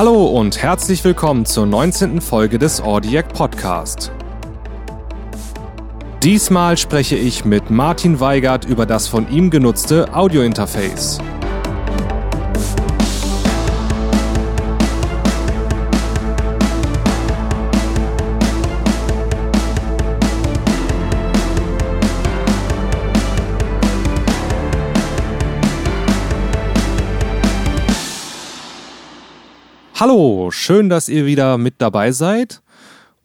Hallo und herzlich willkommen zur 19. Folge des Audiac Podcast. Diesmal spreche ich mit Martin Weigert über das von ihm genutzte Audiointerface. Hallo, schön, dass ihr wieder mit dabei seid.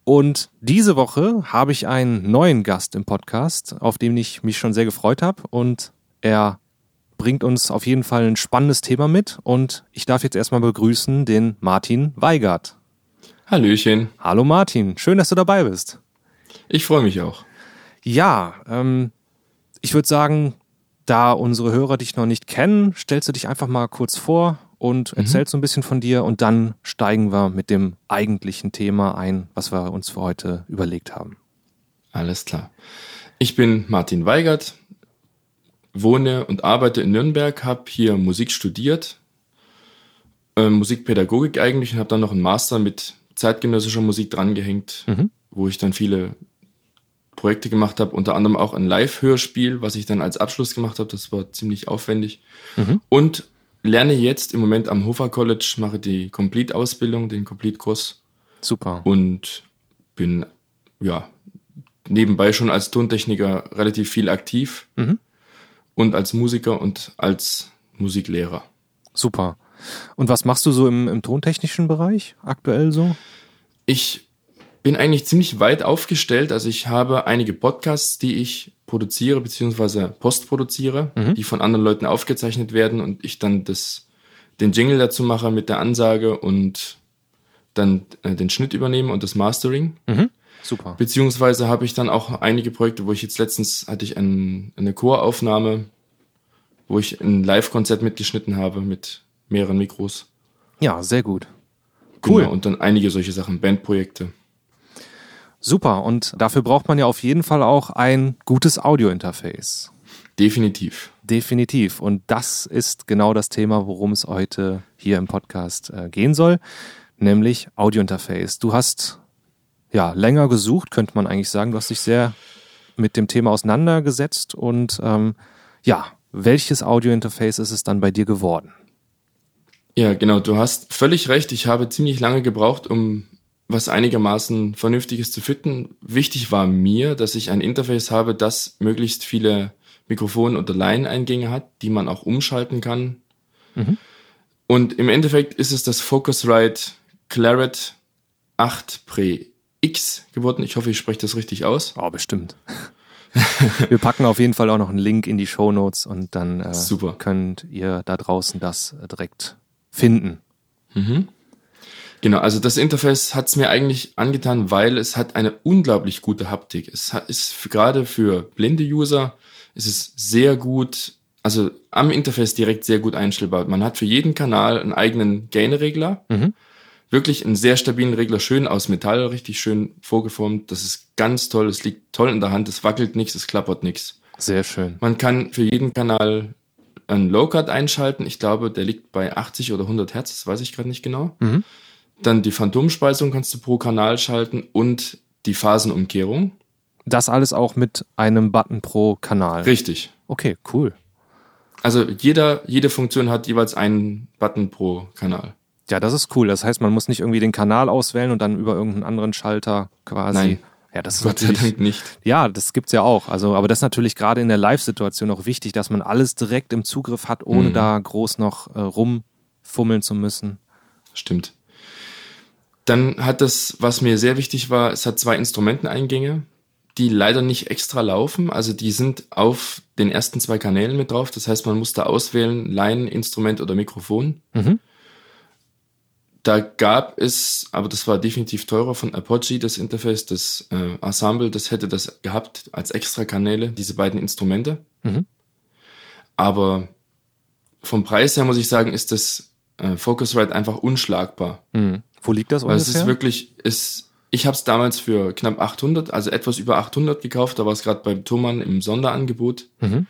Und diese Woche habe ich einen neuen Gast im Podcast, auf den ich mich schon sehr gefreut habe. Und er bringt uns auf jeden Fall ein spannendes Thema mit. Und ich darf jetzt erstmal begrüßen den Martin Weigert. Hallöchen. Hallo Martin, schön, dass du dabei bist. Ich freue mich auch. Ja, ähm, ich würde sagen, da unsere Hörer dich noch nicht kennen, stellst du dich einfach mal kurz vor und mhm. erzählst so ein bisschen von dir und dann steigen wir mit dem eigentlichen Thema ein, was wir uns für heute überlegt haben. Alles klar. Ich bin Martin Weigert, wohne und arbeite in Nürnberg, habe hier Musik studiert, äh, Musikpädagogik eigentlich und habe dann noch einen Master mit zeitgenössischer Musik drangehängt, mhm. wo ich dann viele Projekte gemacht habe, unter anderem auch ein Live-Hörspiel, was ich dann als Abschluss gemacht habe. Das war ziemlich aufwendig. Mhm. Und lerne jetzt im Moment am Hofer College, mache die Complete-Ausbildung, den Complete-Kurs. Super. Und bin, ja, nebenbei schon als Tontechniker relativ viel aktiv mhm. und als Musiker und als Musiklehrer. Super. Und was machst du so im, im tontechnischen Bereich aktuell so? Ich bin eigentlich ziemlich weit aufgestellt. Also ich habe einige Podcasts, die ich produziere bzw. postproduziere, mhm. die von anderen Leuten aufgezeichnet werden und ich dann das, den Jingle dazu mache mit der Ansage und dann äh, den Schnitt übernehme und das Mastering. Mhm. Super. Beziehungsweise habe ich dann auch einige Projekte, wo ich jetzt letztens hatte ich ein, eine Choraufnahme, wo ich ein Live-Konzert mitgeschnitten habe mit mehreren Mikros. Ja, sehr gut. Cool. Genau, und dann einige solche Sachen, Bandprojekte. Super. Und dafür braucht man ja auf jeden Fall auch ein gutes Audiointerface. Definitiv. Definitiv. Und das ist genau das Thema, worum es heute hier im Podcast äh, gehen soll, nämlich Audiointerface. Du hast ja länger gesucht, könnte man eigentlich sagen. Du hast dich sehr mit dem Thema auseinandergesetzt und ähm, ja, welches Audiointerface ist es dann bei dir geworden? Ja, genau. Du hast völlig recht. Ich habe ziemlich lange gebraucht, um was einigermaßen vernünftiges zu finden. Wichtig war mir, dass ich ein Interface habe, das möglichst viele Mikrofon- oder Line-Eingänge hat, die man auch umschalten kann. Mhm. Und im Endeffekt ist es das Focusrite Claret 8 Pre X geworden. Ich hoffe, ich spreche das richtig aus. Oh, bestimmt. Wir packen auf jeden Fall auch noch einen Link in die Show Notes und dann äh, könnt ihr da draußen das direkt finden. Mhm. Genau, also das Interface hat es mir eigentlich angetan, weil es hat eine unglaublich gute Haptik. Es ist gerade für blinde User ist es sehr gut, also am Interface direkt sehr gut einstellbar. Man hat für jeden Kanal einen eigenen Gain-Regler. Mhm. Wirklich einen sehr stabilen Regler, schön aus Metall, richtig schön vorgeformt. Das ist ganz toll, es liegt toll in der Hand, es wackelt nichts, es klappert nichts. Sehr schön. Man kann für jeden Kanal einen Low-Cut einschalten. Ich glaube, der liegt bei 80 oder 100 Hertz, das weiß ich gerade nicht genau. Mhm. Dann die Phantomspeisung kannst du pro Kanal schalten und die Phasenumkehrung. Das alles auch mit einem Button pro Kanal. Richtig. Okay, cool. Also jeder, jede Funktion hat jeweils einen Button pro Kanal. Ja, das ist cool. Das heißt, man muss nicht irgendwie den Kanal auswählen und dann über irgendeinen anderen Schalter quasi. Nein. Ja, das ist Gott sei Dank nicht. Ja, das gibt's ja auch. Also, aber das ist natürlich gerade in der Live-Situation auch wichtig, dass man alles direkt im Zugriff hat, ohne mhm. da groß noch äh, rumfummeln zu müssen. Stimmt. Dann hat das, was mir sehr wichtig war, es hat zwei Instrumenteneingänge, die leider nicht extra laufen. Also die sind auf den ersten zwei Kanälen mit drauf. Das heißt, man muss da auswählen, Line, Instrument oder Mikrofon. Mhm. Da gab es, aber das war definitiv teurer von Apogee, das Interface, das äh, Ensemble, das hätte das gehabt als extra Kanäle, diese beiden Instrumente. Mhm. Aber vom Preis her muss ich sagen, ist das äh, Focusrite einfach unschlagbar. Mhm. Wo liegt das ungefähr? Es ist wirklich, ist, ich habe es damals für knapp 800, also etwas über 800 gekauft. Da war es gerade beim Thomann im Sonderangebot. Mhm.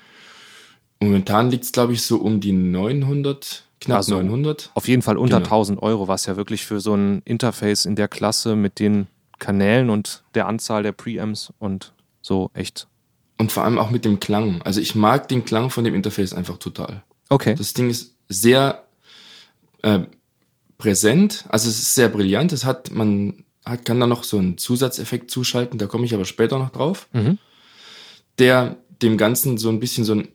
Momentan liegt es, glaube ich, so um die 900 knapp Also, 900. Auf jeden Fall unter Genau. 1000 Euro, was ja wirklich für so ein Interface in der Klasse mit den Kanälen und der Anzahl der Preamps und so echt. Und vor allem auch mit dem Klang. Also ich mag den Klang von dem Interface einfach total. Okay. Das Ding ist sehr äh, präsent, also es ist sehr brillant. Es hat, man hat, kann da noch so einen Zusatzeffekt zuschalten, da komme ich aber später noch drauf, Mhm. der dem Ganzen so ein bisschen so ein,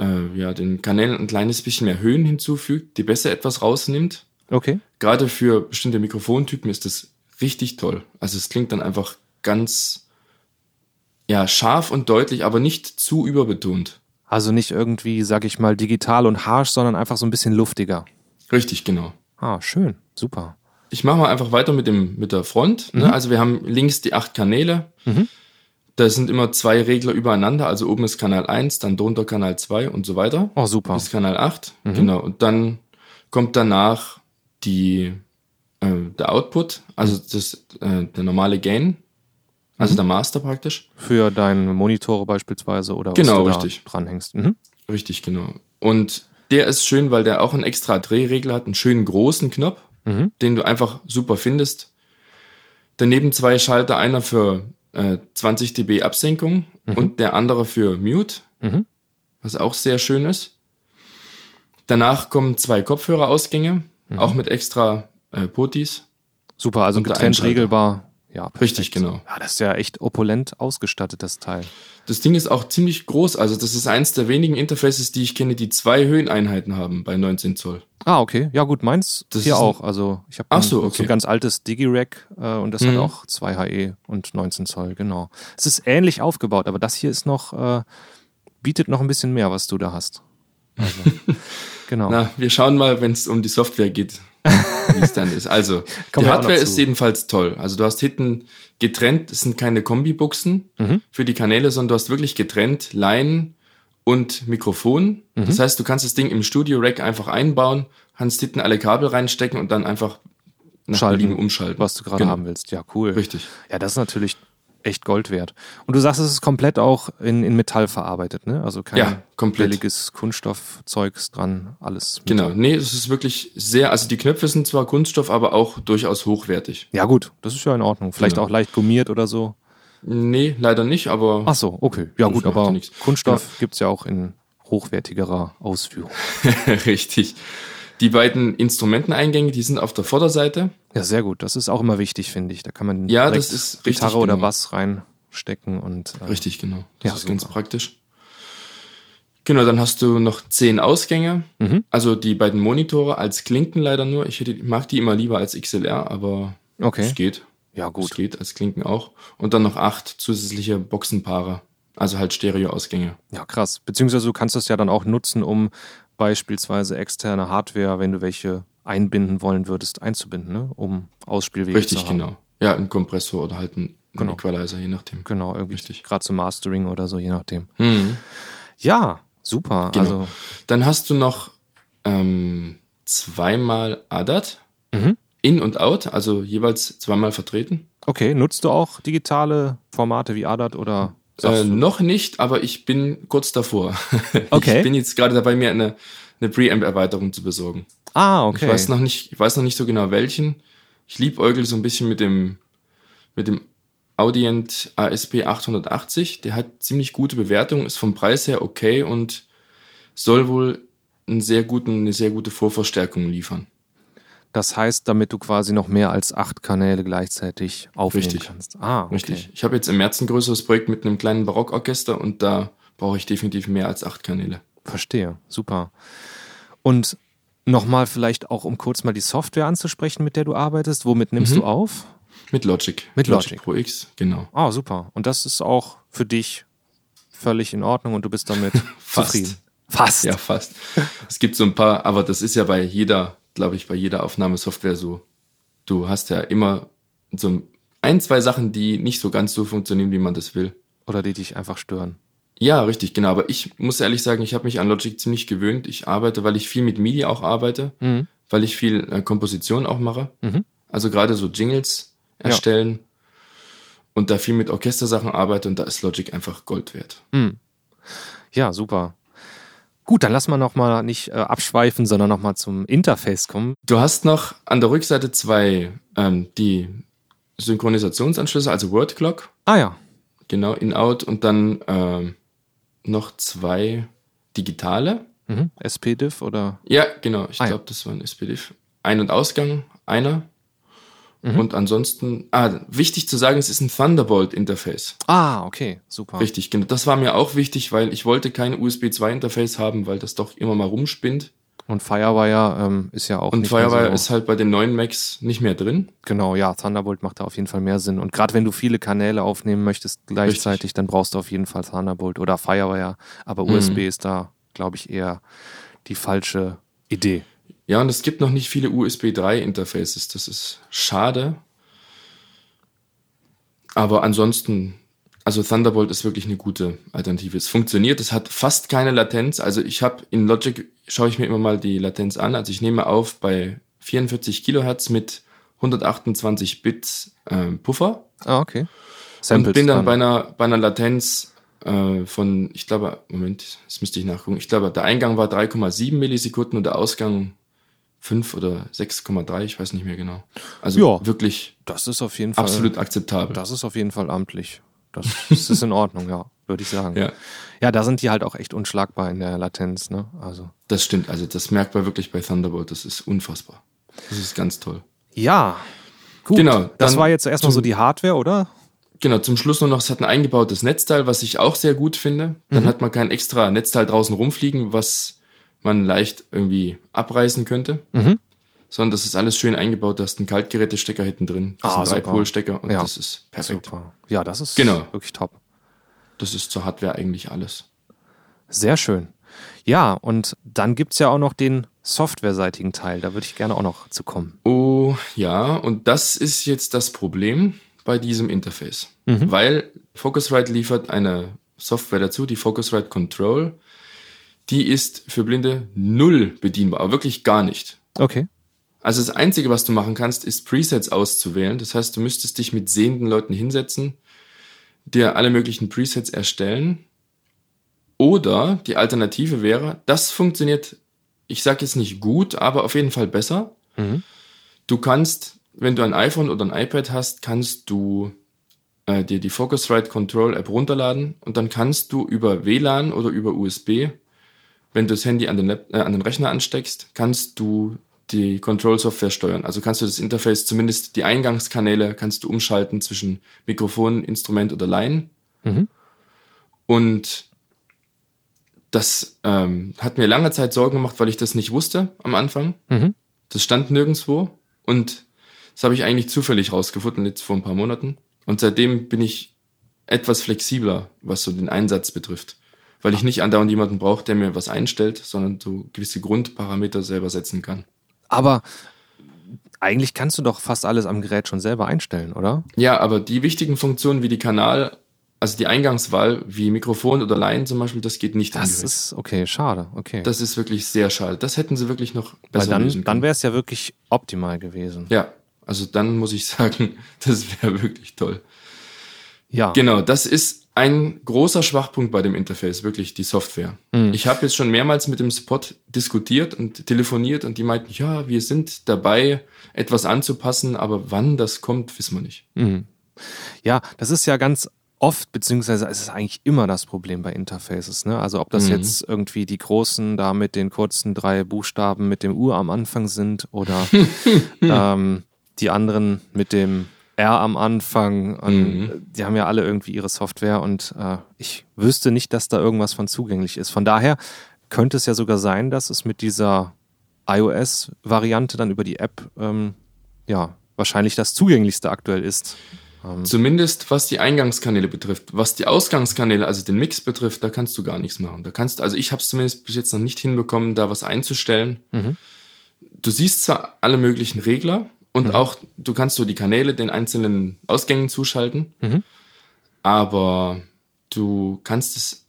äh, ja, den Kanälen ein kleines bisschen mehr Höhen hinzufügt, die besser etwas rausnimmt. Okay. Gerade für bestimmte Mikrofontypen ist das richtig toll. Also es klingt dann einfach ganz, ja, scharf und deutlich, aber nicht zu überbetont. Also nicht irgendwie, sag ich mal, digital und harsh, sondern einfach so ein bisschen luftiger. Richtig, genau. Ah, schön. Super. Ich mache mal einfach weiter mit dem mit der Front. Ne? Also wir haben links die acht Kanäle. Mhm. Da sind immer zwei Regler übereinander. Also oben ist Kanal 1, dann drunter Kanal 2 und so weiter. Oh, super. Bis Kanal 8. Genau. Und dann kommt danach die, äh, der Output, also das, äh, der normale Gain, also der Master praktisch. Für deine Monitore beispielsweise oder Genau, was du richtig. dranhängst. Mhm. Richtig, genau. Und der ist schön, weil der auch einen extra Drehregler hat, einen schönen großen Knopf, Mhm. den du einfach super findest. Daneben zwei Schalter, einer für äh, 20 dB Absenkung und der andere für Mute, Mhm. was auch sehr schön ist. Danach kommen zwei Kopfhörerausgänge, Mhm. auch mit extra äh, Potis. Super, also getrennt regelbar. Ja, perfekt. Richtig, genau. Ja, das ist ja echt opulent ausgestattet, das Teil. Das Ding ist auch ziemlich groß, also das ist eins der wenigen Interfaces, die ich kenne, die zwei Höheneinheiten haben bei 19 Zoll. Ah, okay. Ja, gut, meins Das hier auch. Also ich habe ein, so, so okay. ein ganz altes Digi-Rack äh, und das Mhm. hat auch 2 HE und 19 Zoll, genau. Es ist ähnlich aufgebaut, aber das hier ist noch, äh, bietet noch ein bisschen mehr, was du da hast. Also, genau. Na, wir schauen mal, wenn es um die Software geht, wie es dann ist. Also, die Hardware ist jedenfalls toll. Also, du hast hinten getrennt, es sind keine Kombibuchsen Mhm. für die Kanäle, sondern du hast wirklich getrennt Line und Mikrofon. Mhm. Das heißt, du kannst das Ding im Studio-Rack einfach einbauen, kannst hinten alle Kabel reinstecken und dann einfach nach Schalten, umschalten. was du gerade Genau. haben willst. Ja, cool. Richtig. Ja, das ist natürlich echt Gold wert. Und du sagst, es ist komplett auch in, in Metall verarbeitet, ne? Also kein Ja, komplett. billiges Kunststoffzeugs dran, alles. Genau. Nee, es ist wirklich sehr, also die Knöpfe sind zwar Kunststoff, aber auch durchaus hochwertig. Ja, gut, das ist ja in Ordnung. Vielleicht Genau. auch leicht gummiert oder so. Nee, leider nicht, aber Ach so, okay. Ja, Das gut, aber ja nichts. Kunststoff gibt's ja auch in hochwertigerer Ausführung. Richtig. Die beiden Instrumenteneingänge, die sind auf der Vorderseite. Ja, sehr gut. Das ist auch immer wichtig, finde ich. Da kann man Ja, das ist richtig, Gitarre oder genau. Bass reinstecken und äh, Richtig, genau. Das Ja, ist ganz super. praktisch. Genau, dann hast du noch zehn Ausgänge. Mhm. Also die beiden Monitore als Klinken leider nur. Ich, hätte, ich mag die immer lieber als XLR, aber Okay. es geht. Ja, Es gut. geht als Klinken auch. Und dann noch acht zusätzliche Boxenpaare. Also halt Stereo-Ausgänge. Ja, krass. Beziehungsweise du kannst das ja dann auch nutzen, um beispielsweise externe Hardware, wenn du welche einbinden wollen würdest, einzubinden, ne? um Ausspielwege Richtig, zu haben. genau. Ja, ein Kompressor oder halt ein, Genau. Equalizer, je nachdem. Genau, irgendwie Richtig. gerade zum Mastering oder so, je nachdem. Mhm. Ja, super. Genau. Also, Dann hast du noch ähm, zweimal ADAT, Mhm. In und Out, also jeweils zweimal vertreten. okay, nutzt du auch digitale Formate wie ADAT oder Äh, noch nicht, aber ich bin kurz davor. Okay. Ich bin jetzt gerade dabei, mir eine, eine Preamp-Erweiterung zu besorgen. Ah, okay. Ich weiß noch nicht, ich weiß noch nicht so genau welchen. Ich liebäugel so ein bisschen mit dem, mit dem Audient ASP 880. Der hat ziemlich gute Bewertung, ist vom Preis her okay und soll wohl einen sehr guten, eine sehr gute Vorverstärkung liefern. Das heißt, damit du quasi noch mehr als acht Kanäle gleichzeitig aufnehmen Richtig. kannst. Ah, okay. Richtig. Ich habe jetzt im März ein größeres Projekt mit einem kleinen Barockorchester und da brauche ich definitiv mehr als acht Kanäle. Verstehe. Super. Und nochmal vielleicht auch, um kurz mal die Software anzusprechen, mit der du arbeitest. Womit nimmst Mhm. du auf? Mit Logic. Mit Logic. Pro X, genau. Ah, super. Und das ist auch für dich völlig in Ordnung und du bist damit Fast. zufrieden. Fast. Ja, fast. Es gibt so ein paar, aber das ist ja bei jeder, glaube ich, bei jeder Aufnahmesoftware so. Du hast ja immer so ein, zwei Sachen, die nicht so ganz so funktionieren, wie man das will. Oder die dich einfach stören. Ja, richtig, genau. Aber ich muss ehrlich sagen, ich habe mich an Logic ziemlich gewöhnt. Ich arbeite, weil ich viel mit MIDI auch arbeite, Mhm. weil ich viel äh, Komposition auch mache. Mhm. Also gerade so Jingles erstellen und da viel mit Orchestersachen arbeite und da ist Logic einfach Gold wert. Mhm. Ja, super. Gut, dann lass mal noch mal nicht äh, abschweifen, sondern noch mal zum Interface kommen. Du hast noch an der Rückseite zwei, ähm, die Synchronisationsanschlüsse, also Word Clock, Ah ja. genau, In-Out und dann ähm, noch zwei digitale. Mhm. SP-Diff oder? Ja, genau, ich Ah, ja. glaube, das war ein SPDIF. Ein- und Ausgang, einer. Mhm. Und ansonsten, ah, wichtig zu sagen, es ist ein Thunderbolt-Interface. Ah, okay, super. Richtig, genau. Das war mir auch wichtig, weil ich wollte kein USB 2 Interface haben, weil das doch immer mal rumspinnt. Und Firewire ähm, ist ja auch Und nicht mehr Firewire so, ist halt bei den neuen Macs nicht mehr drin. genau, ja, Thunderbolt macht da auf jeden Fall mehr Sinn. Und gerade wenn du viele Kanäle aufnehmen möchtest gleichzeitig, Richtig. dann brauchst du auf jeden Fall Thunderbolt oder Firewire. Aber Mhm. USB ist da, glaube ich, eher die falsche Idee. Ja, und es gibt noch nicht viele USB 3 Interfaces. Das ist schade. Aber ansonsten, also Thunderbolt ist wirklich eine gute Alternative. Es funktioniert, es hat fast keine Latenz. Also ich habe in Logic, schaue ich mir immer mal die Latenz an. Also ich nehme auf bei 44 Kilohertz mit 128 Bit äh, Puffer Ah, okay. und Samples bin dann bei einer, bei einer Latenz äh, von, ich glaube, Moment, das müsste ich nachgucken. Ich glaube, der Eingang war 3,7 Millisekunden und der Ausgang 5 oder 6,3, ich weiß nicht mehr genau. Also Ja. wirklich Das ist auf jeden Fall absolut akzeptabel. Das ist auf jeden Fall amtlich. Das, das ist in Ordnung, ja, würde ich sagen. Ja, Ja, da sind die halt auch echt unschlagbar in der Latenz, ne? Also. das stimmt. Also das merkt man wirklich bei Thunderbolt. Das ist unfassbar. Das ist ganz toll. Ja. Gut. Genau, Das war jetzt erstmal so die Hardware, oder? Genau, zum Schluss nur noch, es hat ein eingebautes Netzteil, was ich auch sehr gut finde. Dann hat man kein extra Netzteil draußen rumfliegen, was man leicht irgendwie abreißen könnte. Mhm. Sondern das ist alles schön eingebaut. Da ist ein Kaltgerätestecker hinten drin. Das Ah, ist ein. Drei-Pol-Stecker und Ja. das ist perfekt. Super. Ja, das ist Genau. wirklich top. Das ist zur Hardware eigentlich alles. Sehr schön. Ja, und dann gibt's ja auch noch den softwareseitigen Teil. Da würde ich gerne auch noch zu kommen. Oh ja, und das ist jetzt das Problem bei diesem Interface. Weil Focusrite liefert eine Software dazu, die Focusrite Control. Die ist für Blinde null bedienbar, aber wirklich gar nicht. Okay. Also das Einzige, was du machen kannst, ist Presets auszuwählen. Das heißt, du müsstest dich mit sehenden Leuten hinsetzen, dir alle möglichen Presets erstellen. Oder die Alternative wäre, das funktioniert, ich sage jetzt nicht gut, aber auf jeden Fall besser. Mhm. Du kannst, wenn du ein iPhone oder ein iPad hast, kannst du äh, dir die Focusrite Control App runterladen und dann kannst du über WLAN oder über USB, wenn du das Handy an den, Lap äh, an den Rechner ansteckst, kannst du die Control-Software steuern. Also kannst du das Interface, zumindest die Eingangskanäle, kannst du umschalten zwischen Mikrofon, Instrument oder Line. Mhm. Und das ähm, hat mir lange Zeit Sorgen gemacht, weil ich das nicht wusste am Anfang. Mhm. Das stand nirgendwo und das habe ich eigentlich zufällig rausgefunden, jetzt vor ein paar Monaten. Und seitdem bin ich etwas flexibler, was so den Einsatz betrifft. Weil ich nicht andauernd jemanden brauche, der mir was einstellt, sondern so gewisse Grundparameter selber setzen kann. Aber eigentlich kannst du doch fast alles am Gerät schon selber einstellen, oder? Ja, aber die wichtigen Funktionen wie die Kanal, also die Eingangswahl, wie Mikrofon oder Line zum Beispiel, das geht nicht Das ist okay, schade. Okay. Das ist wirklich sehr schade. Das hätten sie wirklich noch Weil besser dann, lösen dann können. wäre es ja wirklich optimal gewesen. Ja, also dann muss ich sagen, das wäre wirklich toll. Ja. Genau, das ist ein großer Schwachpunkt bei dem Interface, wirklich die Software. Mhm. Ich habe jetzt schon mehrmals mit dem Support diskutiert und telefoniert und die meinten, ja, wir sind dabei, etwas anzupassen, aber wann das kommt, wissen wir nicht. Mhm. Ja, das ist ja ganz oft, beziehungsweise es ist eigentlich immer das Problem bei Interfaces. Ne? Also ob das Mhm. jetzt irgendwie die großen da mit den kurzen drei Buchstaben mit dem U am Anfang sind oder ähm, die anderen mit dem R am Anfang. Und Mhm. Die haben ja alle irgendwie ihre Software und äh, ich wüsste nicht, dass da irgendwas von zugänglich ist. Von daher könnte es ja sogar sein, dass es mit dieser iOS-Variante dann über die App ähm, ja wahrscheinlich das zugänglichste aktuell ist. Ähm, Zumindest was die Eingangskanäle betrifft. Was die Ausgangskanäle, also den Mix betrifft, da kannst du gar nichts machen. Da kannst, also ich habe es zumindest bis jetzt noch nicht hinbekommen, da was einzustellen. Mhm. Du siehst zwar alle möglichen Regler und Mhm. auch du kannst so die Kanäle den einzelnen Ausgängen zuschalten, Mhm. aber du kannst es,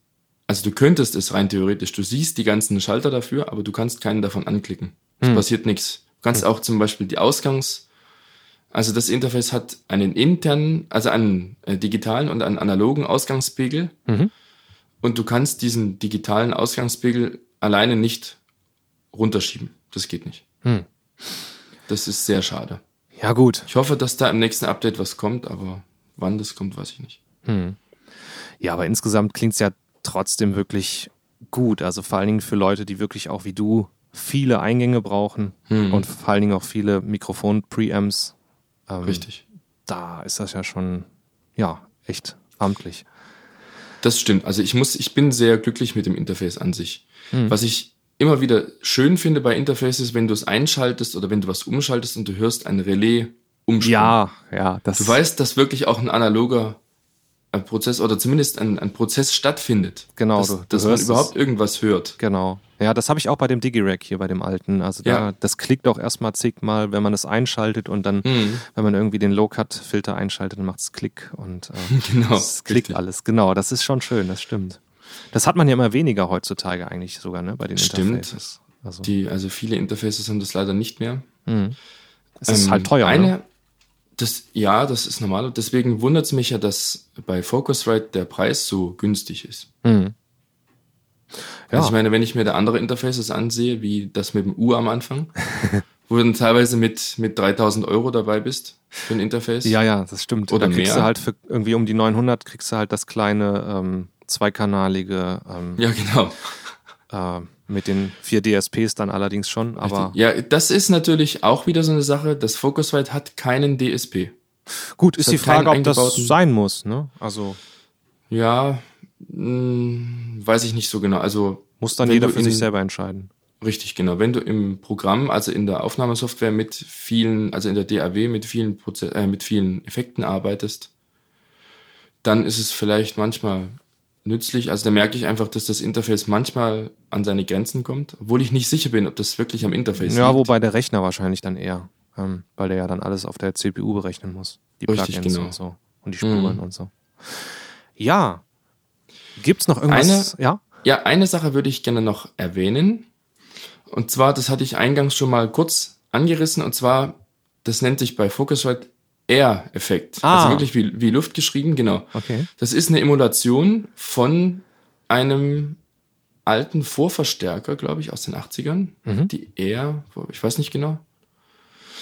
also du könntest es rein theoretisch. Du siehst die ganzen Schalter dafür, aber du kannst keinen davon anklicken. Es Mhm. passiert nichts. Du kannst auch zum Beispiel die Ausgangs also das Interface hat einen internen, also einen äh, digitalen und einen analogen Ausgangspegel. Mhm. Und du kannst diesen digitalen Ausgangspegel alleine nicht runterschieben. Das geht nicht. Hm. Das ist sehr schade. Ja, gut. Ich hoffe, dass da im nächsten Update was kommt, aber wann das kommt, weiß ich nicht. Hm. Ja, aber insgesamt klingt's ja trotzdem wirklich gut. Also vor allen Dingen für Leute, die wirklich auch wie du viele Eingänge brauchen Hm. und vor allen Dingen auch viele Mikrofon-Preamps. Ähm, Richtig. Da ist das ja schon, ja, echt amtlich. Das stimmt. Also ich muss, ich bin sehr glücklich mit dem Interface an sich. Hm. Was ich immer wieder schön finde bei Interfaces, wenn du es einschaltest oder wenn du was umschaltest und du hörst ein Relais umschalten. Ja, ja, das Du weißt, dass wirklich auch ein analoger äh, Prozess oder zumindest ein, ein Prozess stattfindet. Genau, Dass, du- du dass man hörst es. überhaupt irgendwas hört. Genau. Ja, das habe ich auch bei dem Digirack hier, bei dem alten. Also da, Ja. das klickt auch erstmal zigmal, wenn man es einschaltet und dann, Mhm. wenn man irgendwie den Low-Cut-Filter einschaltet, dann macht es Klick und äh, Genau. es klickt richtig. alles. Genau, das ist schon schön, das stimmt. Das hat man ja immer weniger heutzutage eigentlich sogar, ne, bei den Stimmt. Interfaces. Also, Die, also viele Interfaces haben das leider nicht mehr. mhm. Es ist Ähm, halt teuer, Eine, ne? das, ja, das ist normal. Deswegen wundert es mich ja, dass bei Focusrite der Preis so günstig ist. Mhm. Ja. Also ich meine, wenn ich mir da andere Interfaces ansehe, wie das mit dem U am Anfang, wo du dann teilweise mit, mit 3000 Euro dabei bist für ein Interface. Ja, ja, das stimmt. Oder da kriegst mehr. du halt für irgendwie um die 900 kriegst du halt das kleine ähm, zweikanalige ähm, Ja, genau. äh, mit den vier DSPs dann allerdings schon, aber ja, das ist natürlich auch wieder so eine Sache. Das Focusrite hat keinen DSP. gut, ist die Frage, ob das sein muss, ne? Also Ja, mh, weiß ich nicht so genau. Also muss dann jeder für in- sich selber entscheiden. Richtig, genau. Wenn du im Programm, also in der Aufnahmesoftware mit vielen, also in der DAW mit vielen Proze äh, mit vielen Effekten arbeitest, dann ist es vielleicht manchmal nützlich. Also da merke ich einfach, dass das Interface manchmal an seine Grenzen kommt, obwohl ich nicht sicher bin, ob das wirklich am Interface Ja, liegt. wobei der Rechner wahrscheinlich dann eher, ähm, weil der ja dann alles auf der CPU berechnen muss. Die Richtig, Plugins genau. und so. Und die Spuren Mhm. und so. Ja. Gibt's noch irgendwas? ja? Ja, eine Sache würde ich gerne noch erwähnen. Und zwar, das hatte ich eingangs schon mal kurz angerissen, und zwar, das nennt sich bei Focusrite Air-Effekt. Ah. Also wirklich wie, wie Luft geschrieben, genau. Okay. Das ist eine Emulation von einem alten Vorverstärker, glaube ich, aus den 80ern. Mhm. Die Air, ich weiß nicht genau.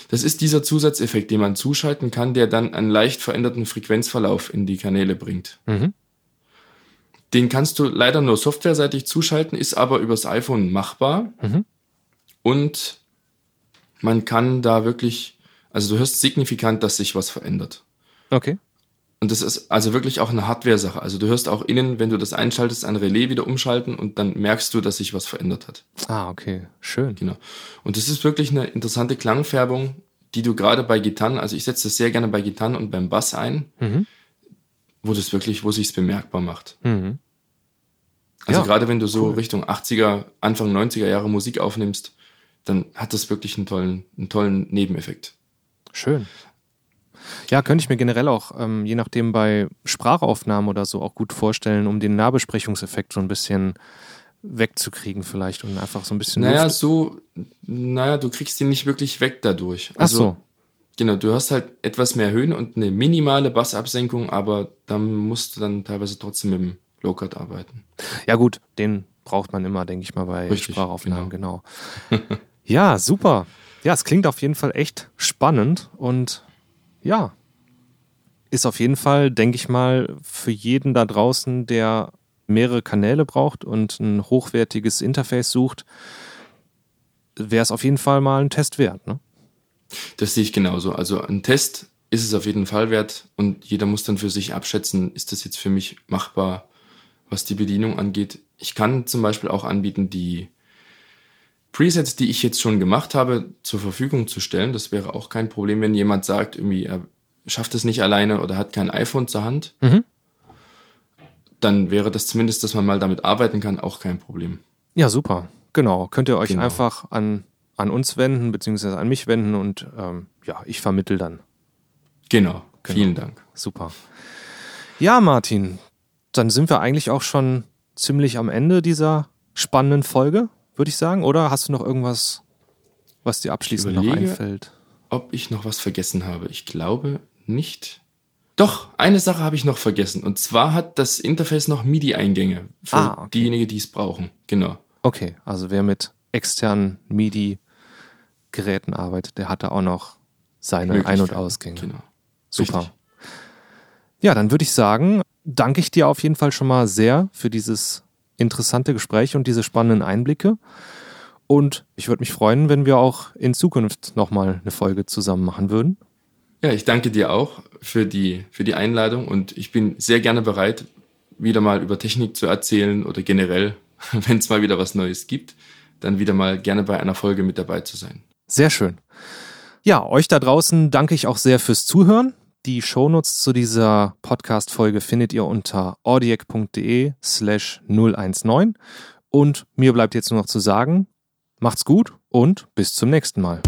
Das ist dieser Zusatzeffekt, den man zuschalten kann, der dann einen leicht veränderten Frequenzverlauf in die Kanäle bringt. Mhm. Den kannst du leider nur softwareseitig zuschalten, ist aber übers iPhone machbar. Mhm. Und man kann da wirklich, also du hörst signifikant, dass sich was verändert. Okay. Und das ist also wirklich auch eine Hardware-Sache. Also du hörst auch innen, wenn du das einschaltest, ein Relais wieder umschalten und dann merkst du, dass sich was verändert hat. Ah, okay. Schön. Genau. Und das ist wirklich eine interessante Klangfärbung, die du gerade bei Gitarren, also ich setze das sehr gerne bei Gitarren und beim Bass ein, Mhm. wo das wirklich, wo sich's bemerkbar macht. Mhm. Also Ja, gerade wenn du so cool. Richtung 80er, Anfang 90er Jahre Musik aufnimmst, dann hat das wirklich einen tollen, einen tollen Nebeneffekt. Schön. Ja, könnte ich mir generell auch, ähm, je nachdem bei Sprachaufnahmen oder so, auch gut vorstellen, um den Nahbesprechungseffekt so ein bisschen wegzukriegen vielleicht und einfach so ein bisschen Naja, Luft. so, naja, du kriegst ihn nicht wirklich weg dadurch. Ach so. Genau, du hast halt etwas mehr Höhen und eine minimale Bassabsenkung, aber dann musst du dann teilweise trotzdem mit dem Low-Cut arbeiten. Ja gut, den braucht man immer, denke ich mal, bei Richtig, Sprachaufnahmen, genau. ja, super. Ja, es klingt auf jeden Fall echt spannend und ja, ist auf jeden Fall, denke ich mal, für jeden da draußen, der mehrere Kanäle braucht und ein hochwertiges Interface sucht, wäre es auf jeden Fall mal ein Test wert. Ne? Das sehe ich genauso. Also ein Test ist es auf jeden Fall wert und jeder muss dann für sich abschätzen, ist das jetzt für mich machbar, was die Bedienung angeht. Ich kann zum Beispiel auch anbieten, die Presets, die ich jetzt schon gemacht habe, zur Verfügung zu stellen. Das wäre auch kein Problem, wenn jemand sagt, irgendwie er schafft es nicht alleine oder hat kein iPhone zur Hand. Mhm. Dann wäre das zumindest, dass man mal damit arbeiten kann, auch kein Problem. Ja, super. Genau. Könnt ihr euch Genau. einfach an, an uns wenden, beziehungsweise an mich wenden und ähm, ja, ich vermittel dann. Genau. Genau. Vielen Dank. Super. Ja, Martin, dann sind wir eigentlich auch schon ziemlich am Ende dieser spannenden Folge, würde ich sagen. Oder hast du noch irgendwas, was dir abschließend noch überlege. einfällt? ob ich noch was vergessen habe. Ich glaube nicht. Doch, eine Sache habe ich noch vergessen. Und zwar hat das Interface noch MIDI-Eingänge für Ah, okay. diejenigen, die es brauchen. Genau. Okay, also wer mit externen MIDI-Geräten arbeitet, der hat da auch noch seine Ein- und. Ausgänge. Genau. Super. Richtig. Ja, dann würde ich sagen, danke ich dir auf jeden Fall schon mal sehr für dieses interessante Gespräch und diese spannenden Einblicke. Und ich würde mich freuen, wenn wir auch in Zukunft nochmal eine Folge zusammen machen würden. Ja, ich danke dir auch für die, für die Einladung und ich bin sehr gerne bereit, wieder mal über Technik zu erzählen oder generell, wenn es mal wieder was Neues gibt, dann wieder mal gerne bei einer Folge mit dabei zu sein. Sehr schön. Ja, euch da draußen danke ich auch sehr fürs Zuhören. Die Shownotes zu dieser Podcast-Folge findet ihr unter audiac.de slash 019. Und mir bleibt jetzt nur noch zu sagen, macht's gut und bis zum nächsten Mal.